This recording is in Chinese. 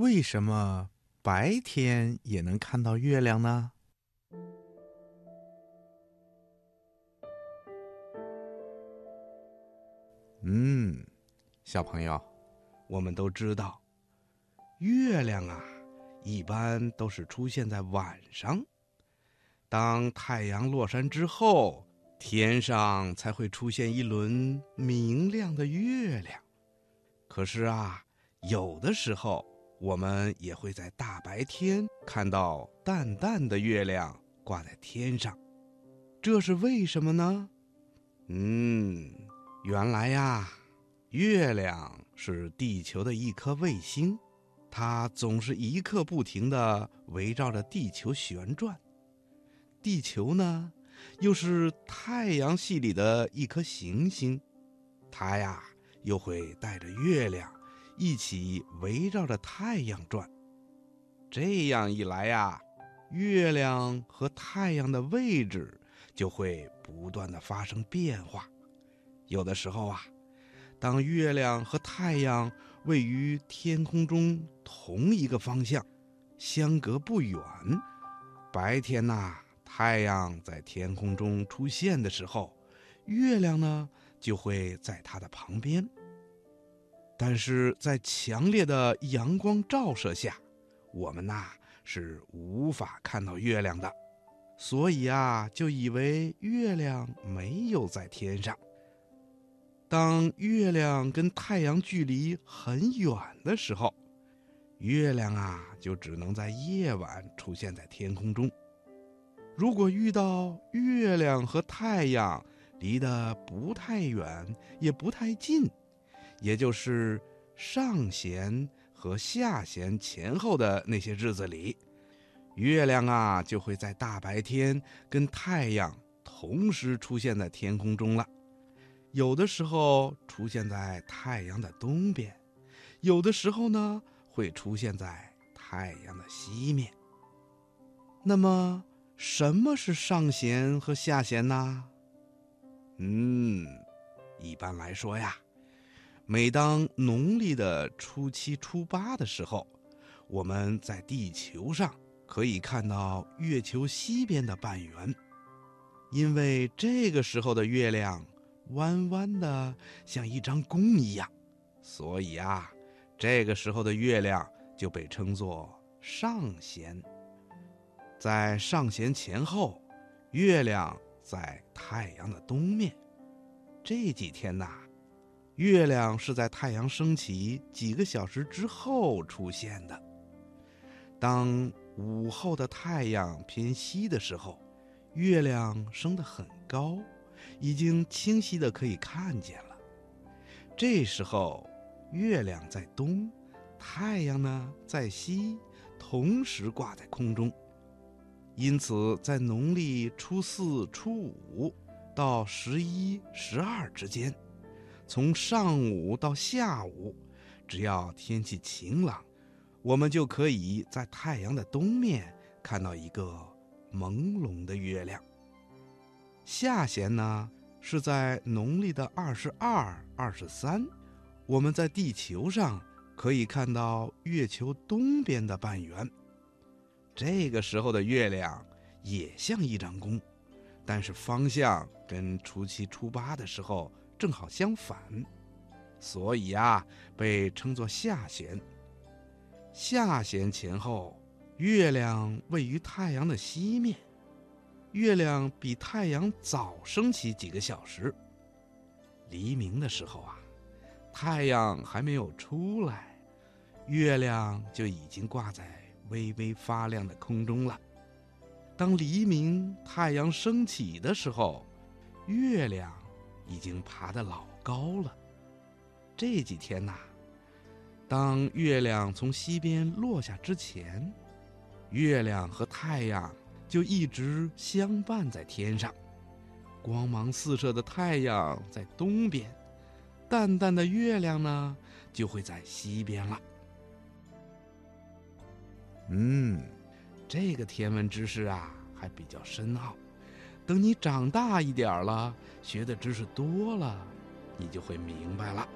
为什么白天也能看到月亮呢？嗯，小朋友，我们都知道，月亮啊，一般都是出现在晚上。当太阳落山之后，天上才会出现一轮明亮的月亮。可是啊，有的时候我们也会在大白天看到淡淡的月亮挂在天上，这是为什么呢？嗯。原来呀，月亮是地球的一颗卫星，它总是一刻不停地围绕着地球旋转。地球呢，又是太阳系里的一颗行星，它呀又会带着月亮一起围绕着太阳转。这样一来呀，月亮和太阳的位置就会不断的发生变化。有的时候啊，当月亮和太阳位于天空中同一个方向，相隔不远，白天呐，太阳在天空中出现的时候，月亮呢就会在它的旁边。但是在强烈的阳光照射下，我们呐是无法看到月亮的，所以啊，就以为月亮没有在天上。当月亮跟太阳距离很远的时候，月亮啊就只能在夜晚出现在天空中。如果遇到月亮和太阳离得不太远也不太近，也就是上弦和下弦前后的那些日子里，月亮啊就会在大白天跟太阳同时出现在天空中了。有的时候出现在太阳的东边，有的时候呢会出现在太阳的西面。那么，什么是上弦和下弦呢？嗯，一般来说呀，每当农历的初七、初八的时候，我们在地球上可以看到月球西边的半圆，因为这个时候的月亮。弯弯的，像一张弓一样，所以啊，这个时候的月亮就被称作上弦。在上弦前后，月亮在太阳的东面。这几天呐，月亮是在太阳升起几个小时之后出现的。当午后的太阳偏西的时候，月亮升得很高。已经清晰的可以看见了。这时候，月亮在东，太阳呢在西，同时挂在空中。因此，在农历初四、初五到十一、十二之间，从上午到下午，只要天气晴朗，我们就可以在太阳的东面看到一个朦胧的月亮。下弦呢，是在农历的二十二、二十三，我们在地球上可以看到月球东边的半圆。这个时候的月亮也像一张弓，但是方向跟初七、初八的时候正好相反，所以啊，被称作下弦。下弦前后，月亮位于太阳的西面。月亮比太阳早升起几个小时。黎明的时候啊，太阳还没有出来，月亮就已经挂在微微发亮的空中了。当黎明太阳升起的时候，月亮已经爬得老高了。这几天呐，当月亮从西边落下之前，月亮和太阳。就一直相伴在天上，光芒四射的太阳在东边，淡淡的月亮呢就会在西边了。嗯，这个天文知识啊还比较深奥，等你长大一点了，学的知识多了，你就会明白了。